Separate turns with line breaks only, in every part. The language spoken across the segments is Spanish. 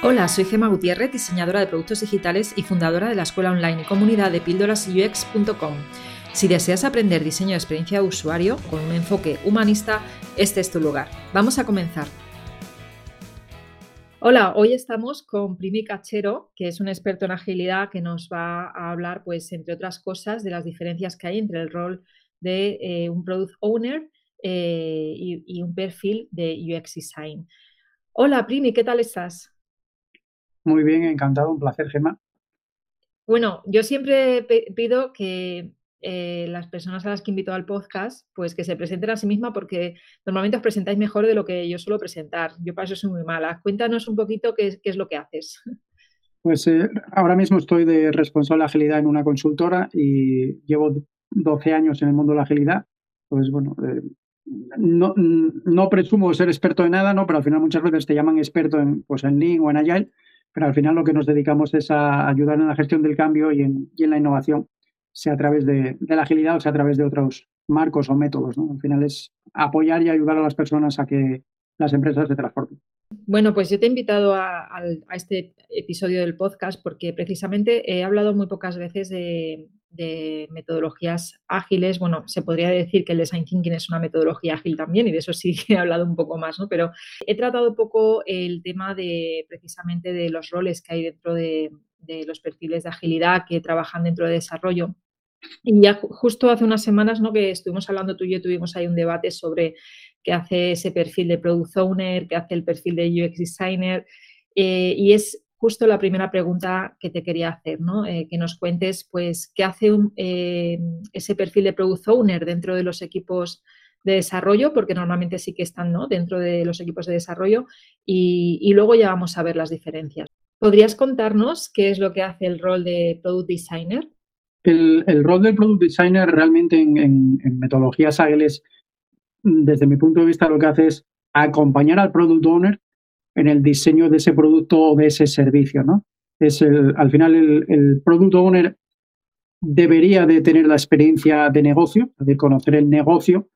Hola, soy Gema Gutiérrez, diseñadora de productos digitales y fundadora de la escuela online y comunidad de píldorasux.com. Si deseas aprender diseño de experiencia de usuario con un enfoque humanista, este es tu lugar. Vamos a comenzar. Hola, hoy estamos con Primi Cachero, que es un experto en agilidad que nos va a hablar, pues, entre otras cosas, de las diferencias que hay entre el rol de eh, un product owner eh, y, y un perfil de UX design. Hola, Primi, ¿qué tal estás?
Muy bien, encantado, un placer, Gemma.
Bueno, yo siempre pido que eh, las personas a las que invito al podcast, pues que se presenten a sí misma porque normalmente os presentáis mejor de lo que yo suelo presentar. Yo para eso soy muy mala. Cuéntanos un poquito qué, es lo que haces.
Pues eh, ahora mismo estoy de responsable de agilidad en una consultora y llevo 12 años en el mundo de la agilidad. Pues bueno, eh, no, no, presumo ser experto en nada, ¿no? Pero al final muchas veces te llaman experto en, pues en Lean o en Agile pero al final lo que nos dedicamos es a ayudar en la gestión del cambio y en, la innovación, sea a través de, la agilidad o sea a través de otros marcos o métodos. ¿no? Al final es apoyar y ayudar a las personas a que las empresas se transformen.
Bueno, pues yo te he invitado a, este episodio del podcast porque precisamente he hablado muy pocas veces de, de, metodologías ágiles. Bueno, se podría decir que el design thinking es una metodología ágil también y de eso sí he hablado un poco más, ¿no? Pero he tratado un poco el tema de precisamente de los roles que hay dentro de, los perfiles de agilidad que trabajan dentro de desarrollo. Y ya justo hace unas semanas, ¿no? Que estuvimos hablando tú y yo, tuvimos ahí un debate sobre qué hace ese perfil de Product Owner, qué hace el perfil de UX Designer. Eh, y es justo la primera pregunta que te quería hacer, ¿no? Eh, que nos cuentes, pues, qué hace eh, ese perfil de Product Owner dentro de los equipos de desarrollo, porque normalmente sí que están ¿no? dentro de los equipos de desarrollo, y, luego ya vamos a ver las diferencias. ¿Podrías contarnos qué es lo que hace el rol de Product Designer?
El, rol del Product Designer realmente en, metodologías ágiles, desde mi punto de vista, lo que hace es acompañar al Product Owner en el diseño de ese producto o de ese servicio, ¿no? Es al final el, el Product Owner debería de tener la experiencia de negocio, de conocer el negocio,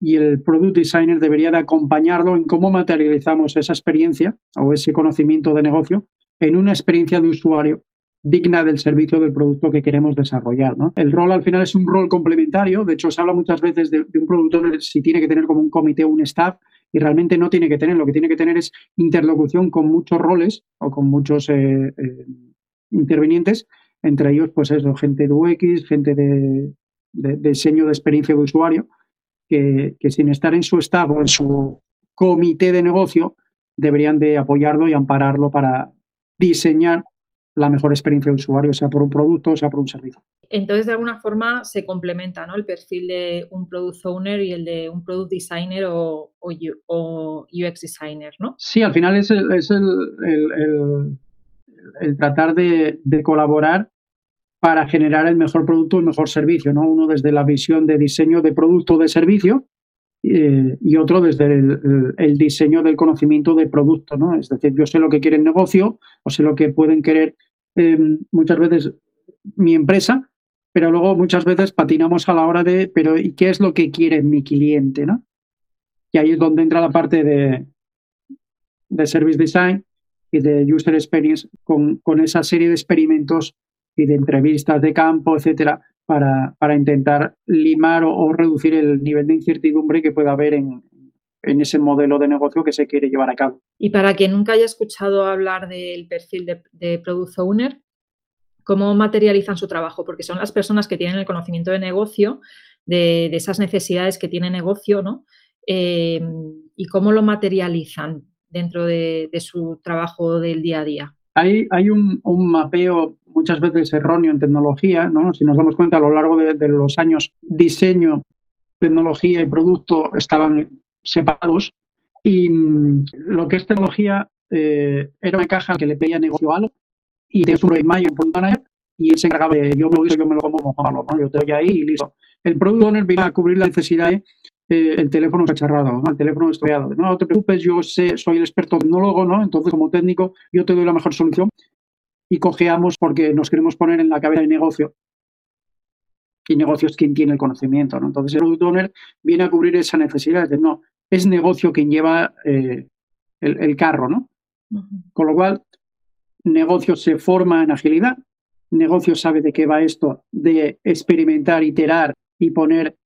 y el Product Designer debería de acompañarlo en cómo materializamos esa experiencia o ese conocimiento de negocio en una experiencia de usuario digna del servicio del producto que queremos desarrollar. ¿no? El rol al final es un rol complementario, de hecho se habla muchas veces de, un productor si tiene que tener como un comité o un staff y realmente no tiene que tener, lo que tiene que tener es interlocución con muchos roles o con muchos eh, eh, intervinientes, entre ellos pues eso, gente de UX, gente de, diseño de experiencia de usuario, que, sin estar en su staff o en su comité de negocio deberían de apoyarlo y ampararlo para diseñar la mejor experiencia de usuario, sea por un producto, o sea por un servicio.
Entonces, de alguna forma se complementa ¿no? el perfil de un product owner y el de un product designer o, UX designer, ¿no?
Sí, al final es el, es el, el, tratar de, colaborar para generar el mejor producto, el mejor servicio, ¿no? Uno desde la visión de diseño de producto o de servicio eh, y otro desde el, diseño del conocimiento de producto, ¿no? Es decir, yo sé lo que quiere el negocio o sé lo que pueden querer em, muchas veces mi empresa, pero luego muchas veces patinamos a la hora de, pero ¿y qué es lo que quiere mi cliente, no? Y ahí es donde entra la parte de, de service design y de user experience con, con esa serie de experimentos y de entrevistas de campo, etcétera, para, intentar limar o, reducir el nivel de incertidumbre que pueda haber en, ese modelo de negocio que se quiere llevar a cabo.
Y para quien nunca haya escuchado hablar del perfil de, Product Owner, ¿cómo materializan su trabajo? Porque son las personas que tienen el conocimiento de negocio, de, esas necesidades que tiene negocio, ¿no? Eh, y cómo lo materializan dentro de, su trabajo del día a día.
Hay, hay un, un, mapeo muchas veces erróneo en tecnología, ¿no? Si nos damos cuenta a lo largo de, los años, diseño, tecnología y producto estaban separados y mm, lo que es tecnología eh, era una caja que le pedía negocio a algo y tenías un project un manager y él se encargaba de yo me lo yo me lo como como ¿no? Yo te doy ahí y listo. El product owner viene a cubrir la necesidad de eh, el teléfono cacharrado, ¿no? el teléfono estrellado. No, no te preocupes, yo sé, soy el experto tecnólogo, ¿no? Entonces, como técnico, yo te doy la mejor solución y cojeamos porque nos queremos poner en la cabeza del negocio. Y negocio es quien tiene el conocimiento. ¿no? Entonces el product owner viene a cubrir esa necesidad. De, no, es negocio quien lleva eh, el, carro, ¿no? Con lo cual, negocio se forma en agilidad, negocio sabe de qué va esto, de experimentar, iterar y poner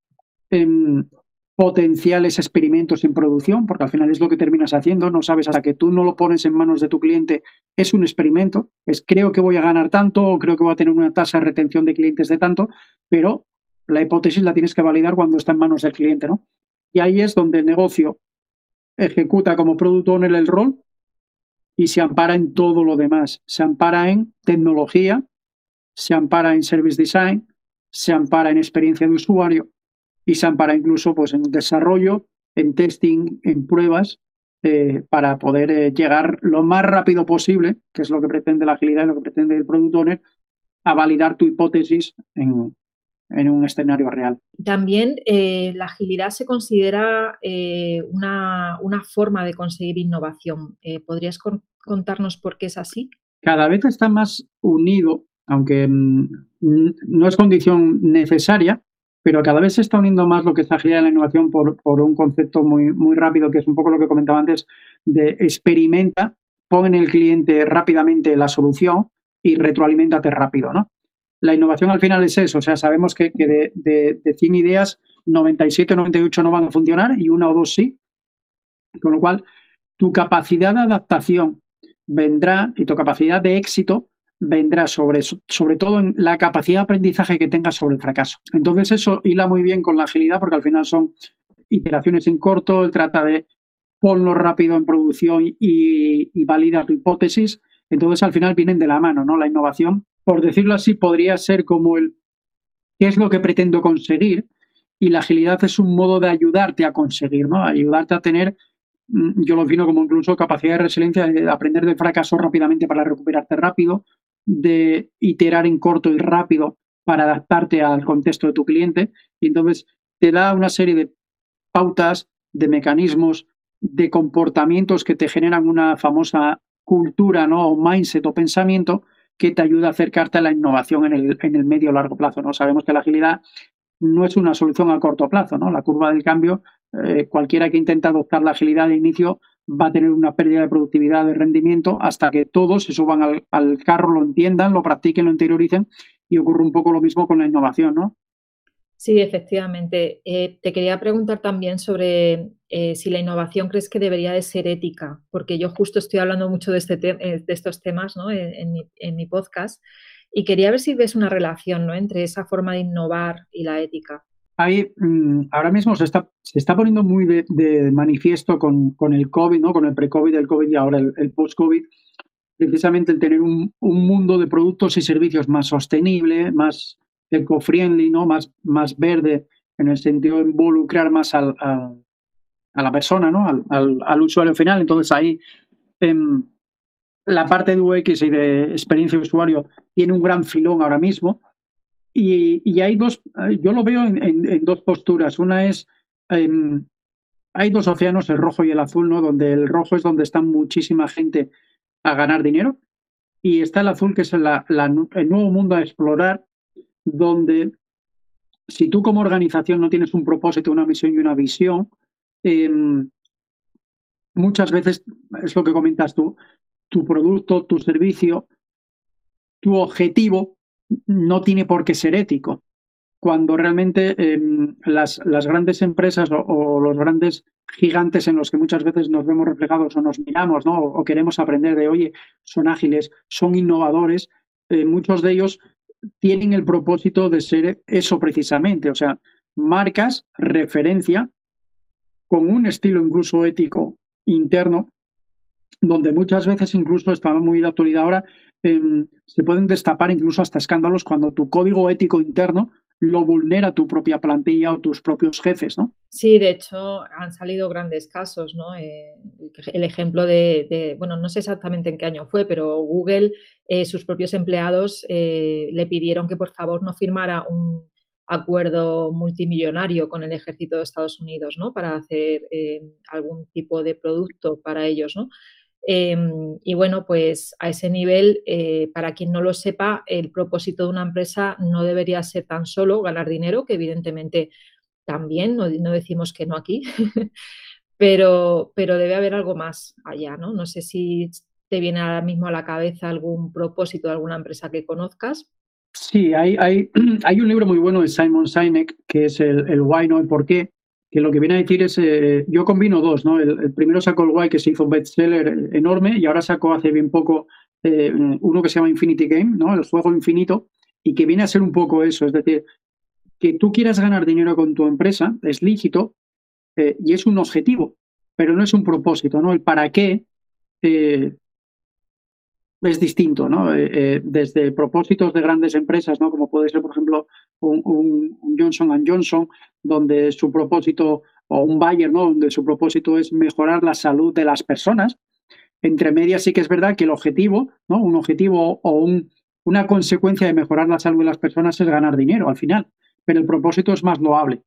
en potenciales experimentos en producción, porque al final es lo que terminas haciendo, no sabes hasta que tú no lo pones en manos de tu cliente, es un experimento, es creo que voy a ganar tanto o creo que voy a tener una tasa de retención de clientes de tanto, pero la hipótesis la tienes que validar cuando está en manos del cliente, ¿no? Y ahí es donde el negocio ejecuta como producto en el rol y se ampara en todo lo demás. Se ampara en tecnología, se ampara en service design, se ampara en experiencia de usuario y se ampara incluso pues, en desarrollo, en testing, en pruebas, eh, para poder eh, llegar lo más rápido posible, que es lo que pretende la agilidad y lo que pretende el product owner, a validar tu hipótesis en, en un escenario real.
También eh, la agilidad se considera una, una, forma de conseguir innovación. ¿Podrías contarnos por qué es así?
Cada vez está más unido, aunque mm, no es condición necesaria, pero cada vez se está uniendo más lo que es agilidad en la innovación por, por, un concepto muy, muy rápido, que es un poco lo que comentaba antes, de experimenta, pon en el cliente rápidamente la solución y retroalimentate rápido, ¿no? La innovación al final es eso, o sea, sabemos que, de, de, de 100 ideas, 97, 98 no van a funcionar y una o dos sí, con lo cual tu capacidad de adaptación vendrá y tu capacidad de éxito vendrá sobre, sobre todo en la capacidad de aprendizaje que tengas sobre el fracaso. Entonces eso hila muy bien con la agilidad porque al final son iteraciones en corto, él trata de ponlo rápido en producción y, valida tu hipótesis. Entonces al final vienen de la mano, ¿no? La innovación, por decirlo así, podría ser como el qué es lo que pretendo conseguir y la agilidad es un modo de ayudarte a conseguir, ¿no? Ayudarte a tener mm, yo lo defino como incluso capacidad de resiliencia, de aprender del fracaso rápidamente para recuperarte rápido, de iterar en corto y rápido para adaptarte al contexto de tu cliente. Y entonces te da una serie de pautas, de mecanismos, de comportamientos que te generan una famosa cultura, ¿no? O mindset o pensamiento que te ayuda a acercarte a la innovación en el, en el medio o largo plazo. ¿no? Sabemos que la agilidad no es una solución a corto plazo, ¿no? La curva del cambio, eh, cualquiera que intenta adoptar la agilidad de inicio va a tener una pérdida de productividad, de rendimiento, hasta que todos se suban al, carro, lo entiendan, lo practiquen, lo interioricen y ocurre un poco lo mismo con la innovación, ¿no?
Sí, efectivamente. Eh, te quería preguntar también sobre eh, si la innovación crees que debería de ser ética, porque yo justo estoy hablando mucho de, este de estos temas ¿no? en, mi, en, mi, podcast y quería ver si ves una relación ¿no? entre esa forma de innovar y la ética.
Ahí, mm, ahora mismo se está, se está poniendo muy de, manifiesto con, con, el COVID, ¿no? con el pre-COVID, el COVID y ahora el, post-COVID, precisamente el tener un, un, mundo de productos y servicios más sostenible, más eco-friendly, ¿no? más, más verde, en el sentido de involucrar más al, a la persona, ¿no? al, al, usuario final. Entonces ahí em, la parte de UX y de experiencia de usuario tiene un gran filón ahora mismo y, hay dos, eh, yo lo veo en, dos posturas. Una es, em, hay dos océanos, el rojo y el azul, ¿no? Donde el rojo es donde está muchísima gente a ganar dinero y está el azul que es el nuevo mundo a explorar, donde si tú como organización no tienes un propósito, una misión y una visión, em, muchas veces es lo que comentas tú, tu producto, tu servicio, tu objetivo no tiene por qué ser ético, cuando realmente em, las, las, grandes empresas o, los grandes gigantes en los que muchas veces nos vemos reflejados o nos miramos, ¿no? O, queremos aprender de, oye, son ágiles, son innovadores, eh, muchos de ellos tienen el propósito de ser eso precisamente, o sea, marcas, referencia, con un estilo incluso ético interno, donde muchas veces incluso está muy de actualidad ahora, Se pueden destapar incluso hasta escándalos cuando tu código ético interno lo vulnera tu propia plantilla o tus propios jefes, ¿no?
Sí, de hecho han salido grandes casos, ¿no? Eh, el ejemplo de, bueno, no sé exactamente en qué año fue, pero Google, eh, sus propios empleados eh, le pidieron que por favor no firmara un acuerdo multimillonario con el ejército de Estados Unidos, ¿no? Para hacer algún tipo de producto para ellos, ¿no? Em, y bueno, pues a ese nivel, eh, para quien no lo sepa, el propósito de una empresa no debería ser tan solo ganar dinero, que evidentemente también, no, decimos que no aquí, pero, pero debe haber algo más allá, ¿no? No sé si ¿Te viene ahora mismo a la cabeza algún propósito de alguna empresa que conozcas?
Sí, hay, hay, hay un libro muy bueno de Simon Sinek que es el, el Why, No y Por qué, que lo que viene a decir es, eh, yo combino dos, ¿no? El, primero sacó el Why, que se hizo un bestseller enorme, y ahora sacó hace bien poco eh, uno que se llama Infinity Game, ¿no? El juego infinito, y que viene a ser un poco eso, es decir, que tú quieras ganar dinero con tu empresa es lícito eh, y es un objetivo, pero no es un propósito, ¿no? El para qué es distinto, ¿no? desde propósitos de grandes empresas, ¿no? Como puede ser, por ejemplo, un Johnson Johnson, donde su propósito, o un Bayer, ¿no? donde su propósito es mejorar la salud de las personas. Entre medias sí que es verdad que el objetivo, ¿no? un objetivo o un, una consecuencia de mejorar la salud de las personas es ganar dinero al final, pero el propósito es más loable,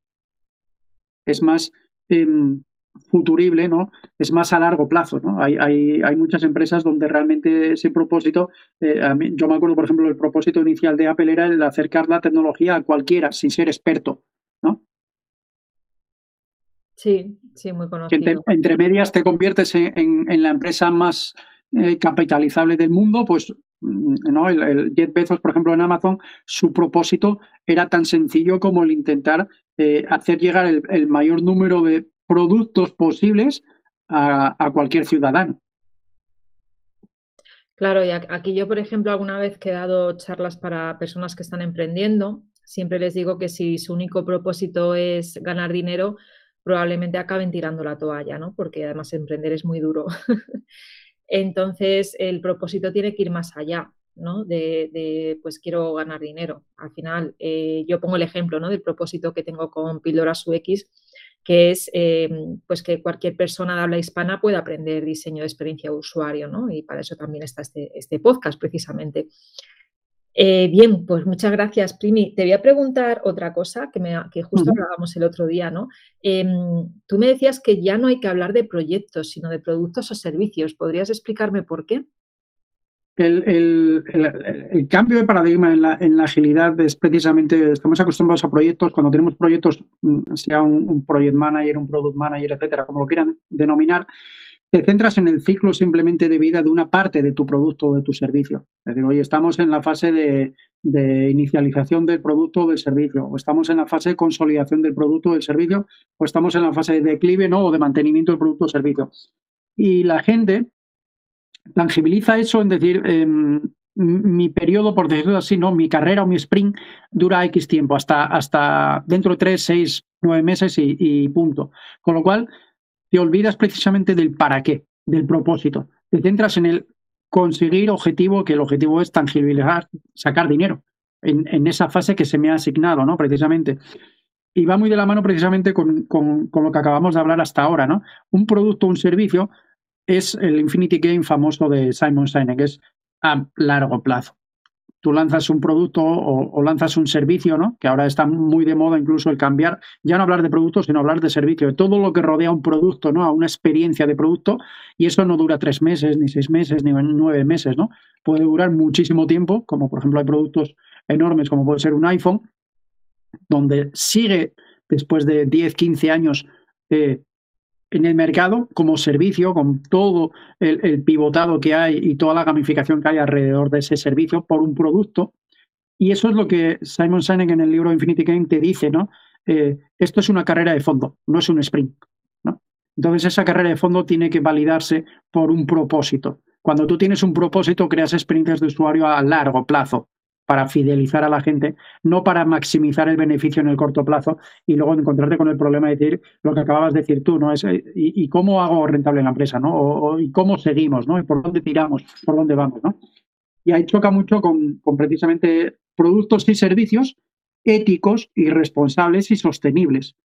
es más em, futurible, ¿no? es más a largo plazo. ¿no? Hay, hay, hay muchas empresas donde realmente ese propósito, eh, yo me acuerdo, por ejemplo, el propósito inicial de Apple era el de acercar la tecnología a cualquiera sin ser experto. ¿no?
Sí, sí, muy conocido.
entre medias te conviertes en, la empresa más eh, capitalizable del mundo, pues mm, ¿no? El, el, Jeff Bezos, por ejemplo, en Amazon, su propósito era tan sencillo como el intentar eh, hacer llegar el, mayor número de productos posibles a, a, cualquier ciudadano.
Claro, y aquí yo, por ejemplo, alguna vez que he dado charlas para personas que están emprendiendo, siempre les digo que si su único propósito es ganar dinero, probablemente acaben tirando la toalla, ¿no? Porque además emprender es muy duro. Entonces, el propósito tiene que ir más allá, ¿no? De, pues quiero ganar dinero. Al final, eh, yo pongo el ejemplo, ¿no? Del propósito que tengo con Píldoras UX, que es eh, pues que cualquier persona de habla hispana pueda aprender diseño de experiencia de usuario, ¿no? Y para eso también está este, este podcast, precisamente. Eh, bien, pues muchas gracias, Primi. Te voy a preguntar otra cosa que, me, que justo hablábamos el otro día, ¿no? Em, tú me decías que ya no hay que hablar de proyectos, sino de productos o servicios. ¿Podrías explicarme por qué?
El, cambio de paradigma en la, en la, agilidad es precisamente, estamos acostumbrados a proyectos, cuando tenemos proyectos, mm, sea un, un project manager, un product manager, etcétera, como lo quieran denominar, te centras en el ciclo simplemente de vida de una parte de tu producto o de tu servicio. Es decir, hoy estamos en la fase de, inicialización del producto o del servicio, o estamos en la fase de consolidación del producto o del servicio, o estamos en la fase de declive ¿no? o de mantenimiento del producto o servicio. Y la gente tangibiliza eso en decir, em, mi periodo, por decirlo así, ¿no? mi carrera o mi sprint dura X tiempo, hasta, hasta dentro de 3, 6, 9 meses y, y punto. Con lo cual, te olvidas precisamente del para qué, del propósito. Te centras en el conseguir objetivo, que el objetivo es tangibilizar, sacar dinero en, esa fase que se me ha asignado, ¿no? Precisamente. Y va muy de la mano precisamente con, con, con lo que acabamos de hablar hasta ahora, ¿no? Un producto, un servicio, es el Infinity Game famoso de Simon Sinek, es a largo plazo tú lanzas un producto o, lanzas un servicio, ¿no? Que ahora está muy de moda incluso el cambiar, ya no hablar de producto, sino hablar de servicio, de todo lo que rodea un producto, ¿no? A una experiencia de producto, y eso no dura tres meses, ni seis meses, ni nueve meses, ¿no? Puede durar muchísimo tiempo, como por ejemplo hay productos enormes, como puede ser un iPhone, donde sigue después de 10, 15 años eh, en el mercado como servicio, con todo el, pivotado que hay y toda la gamificación que hay alrededor de ese servicio por un producto. Y eso es lo que Simon Sinek en el libro Infinity Game te dice, ¿no? Eh, esto es una carrera de fondo, no es un sprint. ¿no? Entonces esa carrera de fondo tiene que validarse por un propósito. Cuando tú tienes un propósito, creas experiencias de usuario a largo plazo para fidelizar a la gente, no para maximizar el beneficio en el corto plazo y luego encontrarte con el problema de decir lo que acababas de decir tú, ¿no? Es, eh, y, cómo hago rentable la empresa, ¿no? Y cómo seguimos, ¿no? Y por dónde tiramos, por dónde vamos, ¿no? Y ahí choca mucho con, con precisamente productos y servicios éticos y responsables y sostenibles.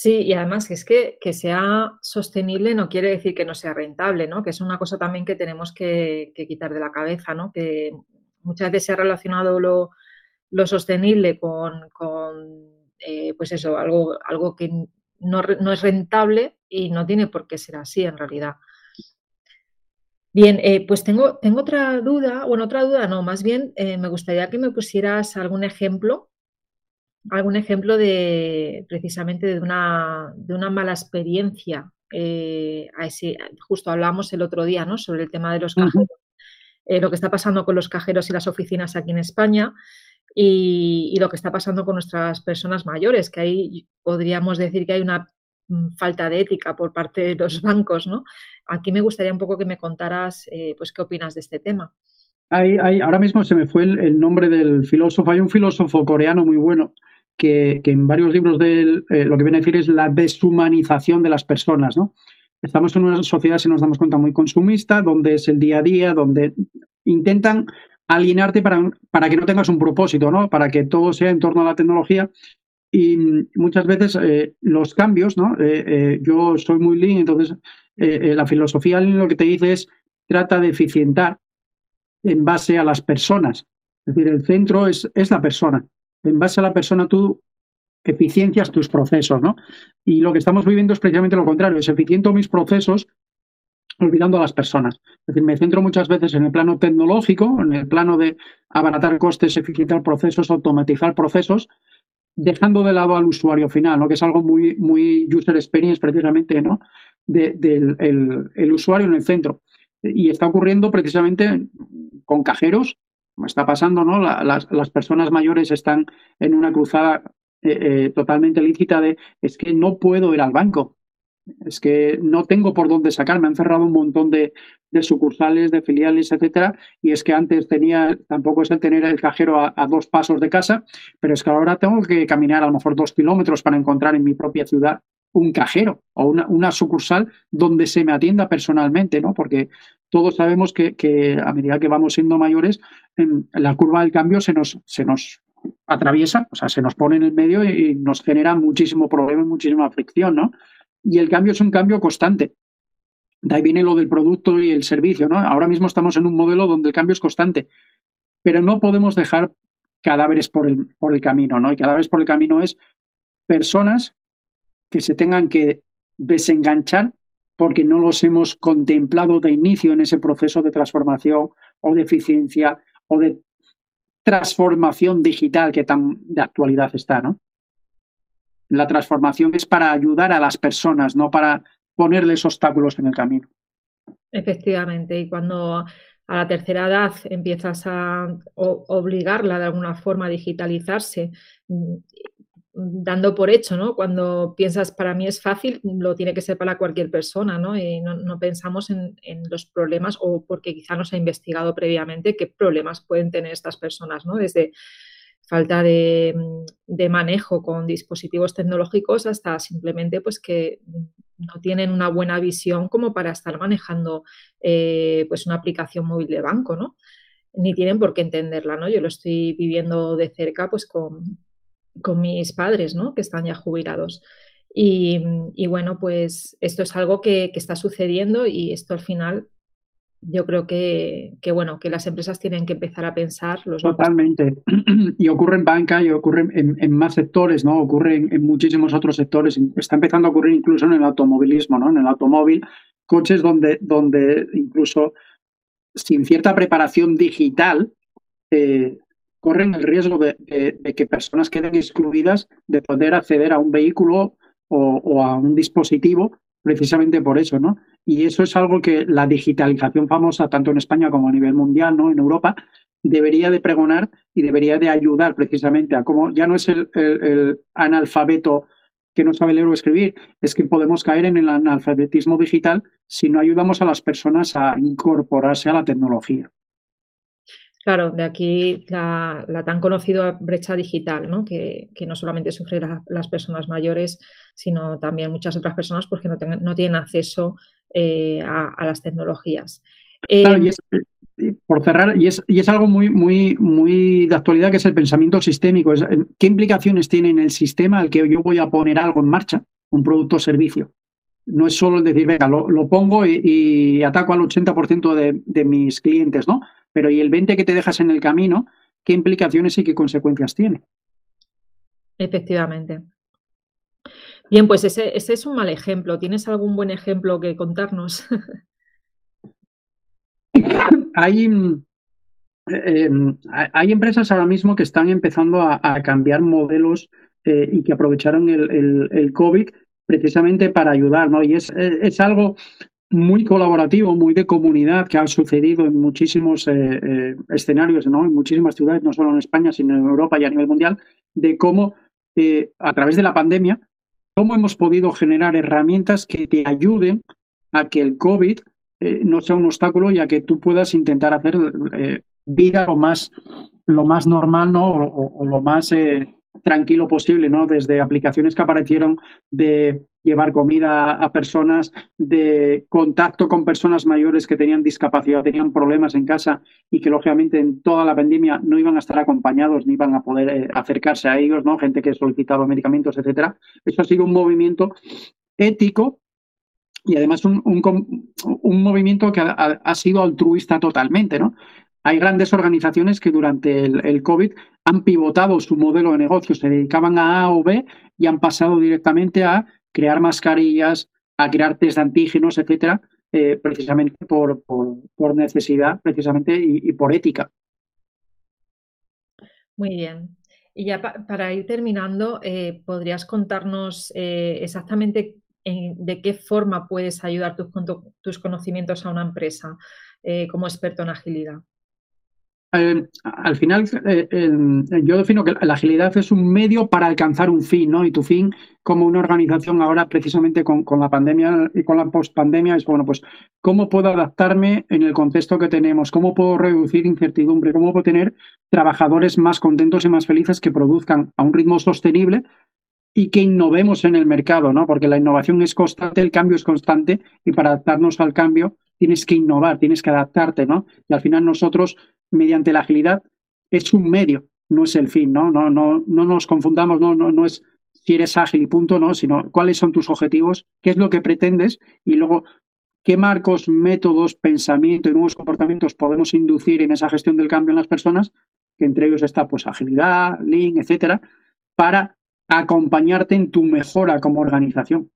Sí, y además es que, que sea sostenible no quiere decir que no sea rentable, ¿no? Que es una cosa también que tenemos que, quitar de la cabeza, ¿no? Que muchas veces se ha relacionado lo, sostenible con, eh, pues eso, algo, algo que no, es rentable y no tiene por qué ser así en realidad. Bien, eh, pues tengo, tengo otra duda, bueno, otra duda no, más bien eh, me gustaría que me pusieras algún ejemplo algún ejemplo de precisamente de una, de una mala experiencia eh, a ese, justo hablamos el otro día, ¿no? Sobre el tema de los cajeros, eh, lo que está pasando con los cajeros y las oficinas aquí en España y, lo que está pasando con nuestras personas mayores, que ahí podríamos decir que hay una mm, falta de ética por parte de los bancos, ¿no? Aquí me gustaría un poco que me contaras, eh, pues, qué opinas de este tema.
ahora mismo se me fue el, nombre del filósofo. Hay un filósofo coreano muy bueno que, en varios libros de él eh, lo que viene a decir es la deshumanización de las personas, ¿no? Estamos en una sociedad, si nos damos cuenta, muy consumista, donde es el día a día, donde intentan alienarte para, para que no tengas un propósito, ¿no? Para que todo sea en torno a la tecnología. Y muchas veces eh, los cambios, ¿no? Eh, yo soy muy lean, entonces la filosofía lo que te dice es trata de eficientar en base a las personas. Es decir, el centro es, es la persona en base a la persona tú eficiencias tus procesos, ¿no? Y lo que estamos viviendo es precisamente lo contrario, es eficiento mis procesos olvidando a las personas. Es decir, me centro muchas veces en el plano tecnológico, en el plano de abaratar costes, eficientar procesos, automatizar procesos, dejando de lado al usuario final, ¿no? que es algo muy, muy user experience precisamente, ¿no? del el usuario en el centro. Y está ocurriendo precisamente con cajeros está pasando, ¿no? las, personas mayores están en una cruzada eh, eh, totalmente lícita de es que no puedo ir al banco, es que no tengo por dónde sacar, me han cerrado un montón de, sucursales, de filiales, etcétera, y es que antes tenía, tampoco es el tener el cajero a, dos pasos de casa, pero es que ahora tengo que caminar a lo mejor dos kilómetros para encontrar en mi propia ciudad un cajero o una, una sucursal donde se me atienda personalmente, ¿no? Porque todos sabemos que, a medida que vamos siendo mayores, la curva del cambio se nos, se nos atraviesa, o sea, se nos pone en el medio y, nos genera muchísimo problema y muchísima fricción, ¿no? Y el cambio es un cambio constante. De ahí viene lo del producto y el servicio, ¿no? Ahora mismo estamos en un modelo donde el cambio es constante, pero no podemos dejar cadáveres por el, por el camino, ¿no? Y cadáveres por el camino es personas que se tengan que desenganchar porque no los hemos contemplado de inicio en ese proceso de transformación o de eficiencia o de transformación digital que tan de actualidad está, ¿no? La transformación es para ayudar a las personas, no para ponerles obstáculos en el camino.
Efectivamente, y cuando a la tercera edad empiezas a obligarla de alguna forma a digitalizarse dando por hecho, ¿no? Cuando piensas, para mí es fácil, lo tiene que ser para cualquier persona, ¿no? Y no, pensamos en, los problemas o porque quizá no se ha investigado previamente qué problemas pueden tener estas personas, ¿no? Desde falta de, manejo con dispositivos tecnológicos hasta simplemente pues que no tienen una buena visión como para estar manejando eh, pues una aplicación móvil de banco, ¿no? Ni tienen por qué entenderla, ¿no? Yo lo estoy viviendo de cerca pues con, con mis padres, ¿no? Que están ya jubilados. Y, bueno, pues esto es algo que, está sucediendo y esto al final yo creo que, bueno, que las empresas tienen que empezar a pensar los
Totalmente. Y ocurre en banca y ocurre en, más sectores, ¿no? Ocurre en, muchísimos otros sectores. Está empezando a ocurrir incluso en el automovilismo, ¿no? En el automóvil, coches donde, donde incluso sin cierta preparación digital, eh, corren el riesgo de, que personas queden excluidas de poder acceder a un vehículo o, a un dispositivo precisamente por eso, ¿no? Y eso es algo que la digitalización famosa, tanto en España como a nivel mundial, ¿no? En Europa, debería de pregonar y debería de ayudar precisamente a cómo ya no es el, el analfabeto que no sabe leer o escribir, es que podemos caer en el analfabetismo digital si no ayudamos a las personas a incorporarse a la tecnología.
Claro, de aquí la, tan conocida brecha digital, ¿no? Que, no solamente sufren las personas mayores, sino también muchas otras personas porque no, no tienen acceso eh, a, las tecnologías.
Claro, y eh, por cerrar, y es, y es algo muy, muy, muy de actualidad que es el pensamiento sistémico. Eh, ¿Qué implicaciones tiene en el sistema al que yo voy a poner algo en marcha, un producto o servicio? No es solo el decir, venga, lo, pongo y, ataco al 80% de, de mis clientes, ¿no? Pero ¿y el 20 que te dejas en el camino? ¿Qué implicaciones y qué consecuencias tiene?
Efectivamente. Bien, pues ese, es un mal ejemplo. ¿Tienes algún buen ejemplo que contarnos?
hay, mm, em, hay empresas ahora mismo que están empezando a, cambiar modelos eh, y que aprovecharon el, el, COVID precisamente para ayudar, ¿no? Y es, es algo muy colaborativo, muy de comunidad que ha sucedido en muchísimos eh, eh, escenarios, ¿no? en muchísimas ciudades, no solo en España, sino en Europa y a nivel mundial, de cómo eh, a través de la pandemia, cómo hemos podido generar herramientas que te ayuden a que el COVID no sea un obstáculo y a que tú puedas intentar hacer vida lo más, lo más normal ¿no? o, o lo más tranquilo posible, ¿no? Desde aplicaciones que aparecieron de llevar comida a personas, de contacto con personas mayores que tenían discapacidad, tenían problemas en casa y que lógicamente en toda la pandemia no iban a estar acompañados ni iban a poder eh, acercarse a ellos, ¿no? Gente que solicitaba medicamentos, etcétera. Eso ha sido un movimiento ético y además un, movimiento que ha, sido altruista totalmente, ¿no? Hay grandes organizaciones que durante el, COVID han pivotado su modelo de negocio, se dedicaban a A o B y han pasado directamente a crear mascarillas, a crear test de antígenos, etcétera, eh, precisamente por, por, necesidad, precisamente y, por ética.
Muy bien. Y ya para ir terminando, eh, ¿podrías contarnos eh, exactamente de qué forma puedes ayudar tus, tus conocimientos a una empresa como experto en agilidad?
Eh, al final, eh, yo defino que la agilidad es un medio para alcanzar un fin, ¿no? Y tu fin, como una organización ahora, precisamente con, la pandemia y con la pospandemia, es bueno, pues, ¿cómo puedo adaptarme en el contexto que tenemos? ¿Cómo puedo reducir incertidumbre? ¿Cómo puedo tener trabajadores más contentos y más felices que produzcan a un ritmo sostenible y que innovemos en el mercado, ¿no? Porque la innovación es constante, el cambio es constante y para adaptarnos al cambio tienes que innovar, tienes que adaptarte, ¿no? Y al final nosotros mediante la agilidad es un medio, no es el fin, ¿no? No, no, no nos confundamos, no, no, no es si eres ágil y punto, ¿no? Sino cuáles son tus objetivos, qué es lo que pretendes y luego qué marcos, métodos, pensamiento y nuevos comportamientos podemos inducir en esa gestión del cambio en las personas, que entre ellos está pues agilidad, lean, etcétera, para acompañarte en tu mejora como organización.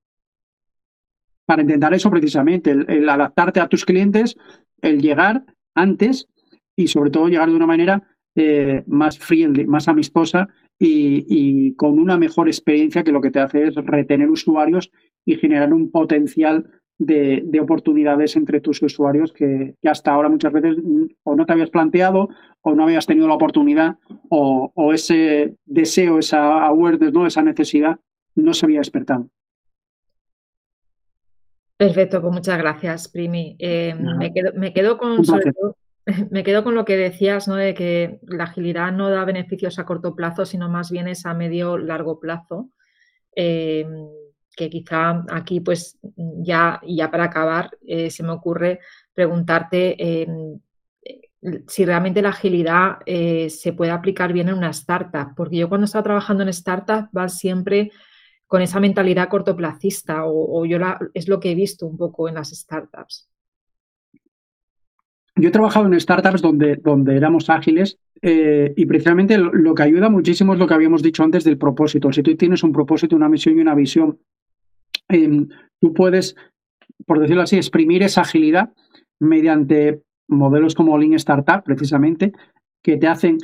Para intentar eso precisamente, el adaptarte a tus clientes, el llegar antes y sobre todo llegar de una manera eh, más friendly, más amistosa y, con una mejor experiencia que lo que te hace es retener usuarios y generar un potencial de, oportunidades entre tus usuarios que, hasta ahora muchas veces o no te habías planteado o no habías tenido la oportunidad o, ese deseo, esa awareness, ¿no? esa necesidad no se había despertado.
Perfecto, pues muchas gracias, Primi. Eh, me, quedo, me, quedo, con sobre todo, me quedo con lo que decías, ¿no? De que la agilidad no da beneficios a corto plazo, sino más bien es a medio largo plazo. Eh, que quizá aquí, pues, ya, ya para acabar, eh, se me ocurre preguntarte eh, si realmente la agilidad se puede aplicar bien en una startup. Porque yo cuando estaba trabajando en startup va siempre con esa mentalidad cortoplacista, o, o yo es lo que he visto un poco en las startups.
Yo he trabajado en startups donde, donde éramos ágiles eh, y precisamente lo, que ayuda muchísimo es lo que habíamos dicho antes del propósito. Si tú tienes un propósito, una misión y una visión, em, tú puedes, por decirlo así, exprimir esa agilidad mediante modelos como Lean Startup, precisamente, que te hacen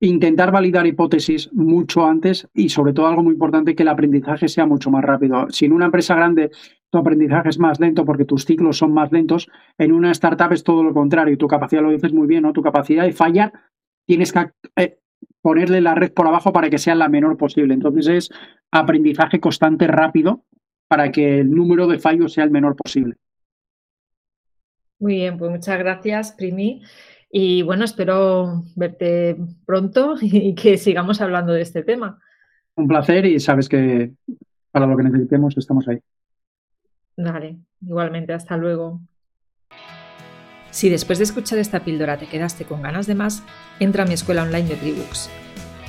intentar validar hipótesis mucho antes y sobre todo algo muy importante que el aprendizaje sea mucho más rápido. Si en una empresa grande tu aprendizaje es más lento porque tus ciclos son más lentos, en una startup es todo lo contrario. Tu capacidad, lo dices muy bien, ¿no? Tu capacidad de fallar tienes que eh, ponerle la red por abajo para que sea la menor posible. Entonces es aprendizaje constante rápido para que el número de fallos sea el menor posible.
Muy bien, pues muchas gracias, Primi. Y bueno, espero verte pronto y que sigamos hablando de este tema.
Un placer y sabes que para lo que necesitemos estamos ahí.
Vale, igualmente, hasta luego. Si después de escuchar esta píldora te quedaste con ganas de más, entra a mi escuela online de Tribooks,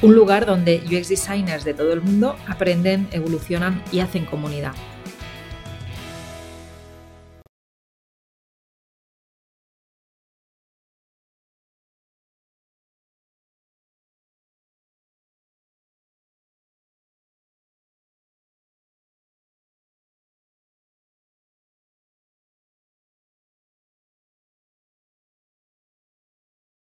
un lugar donde UX designers de todo el mundo aprenden, evolucionan y hacen comunidad